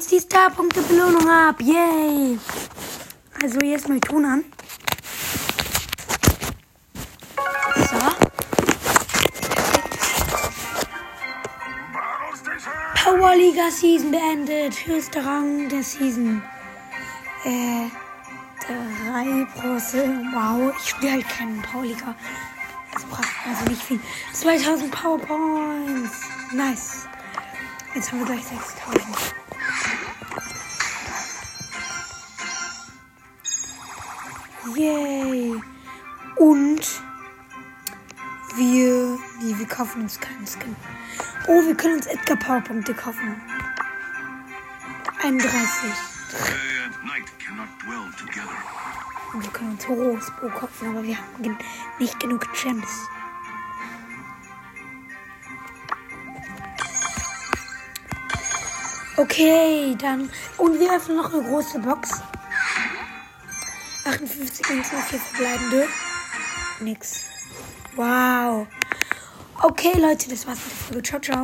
jetzt die Star-Punkte-Belohnung ab. Yay! Also jetzt mal Ton an. So. Powerliga Season beendet. Höchster Rang der Season. Äh, drei Bronze. Wow, ich spiele halt keinen Powerliga. Das braucht also nicht viel. 2000 Powerpoints. Nice. Jetzt haben wir gleich 6000. Yay. Und wir, nee, wir kaufen uns keinen Skin. Oh, wir können uns Edgar Powerpunkte kaufen. 31. Day and night cannot dwell together. Und wir können uns Horus Bo kaufen, aber wir haben gen nicht genug Gems. Okay, dann. Und wir öffnen noch eine große Box. 58 und 4 verbleibende. Nix. Wow. Okay, Leute, das war's mit der Folge. Ciao, ciao.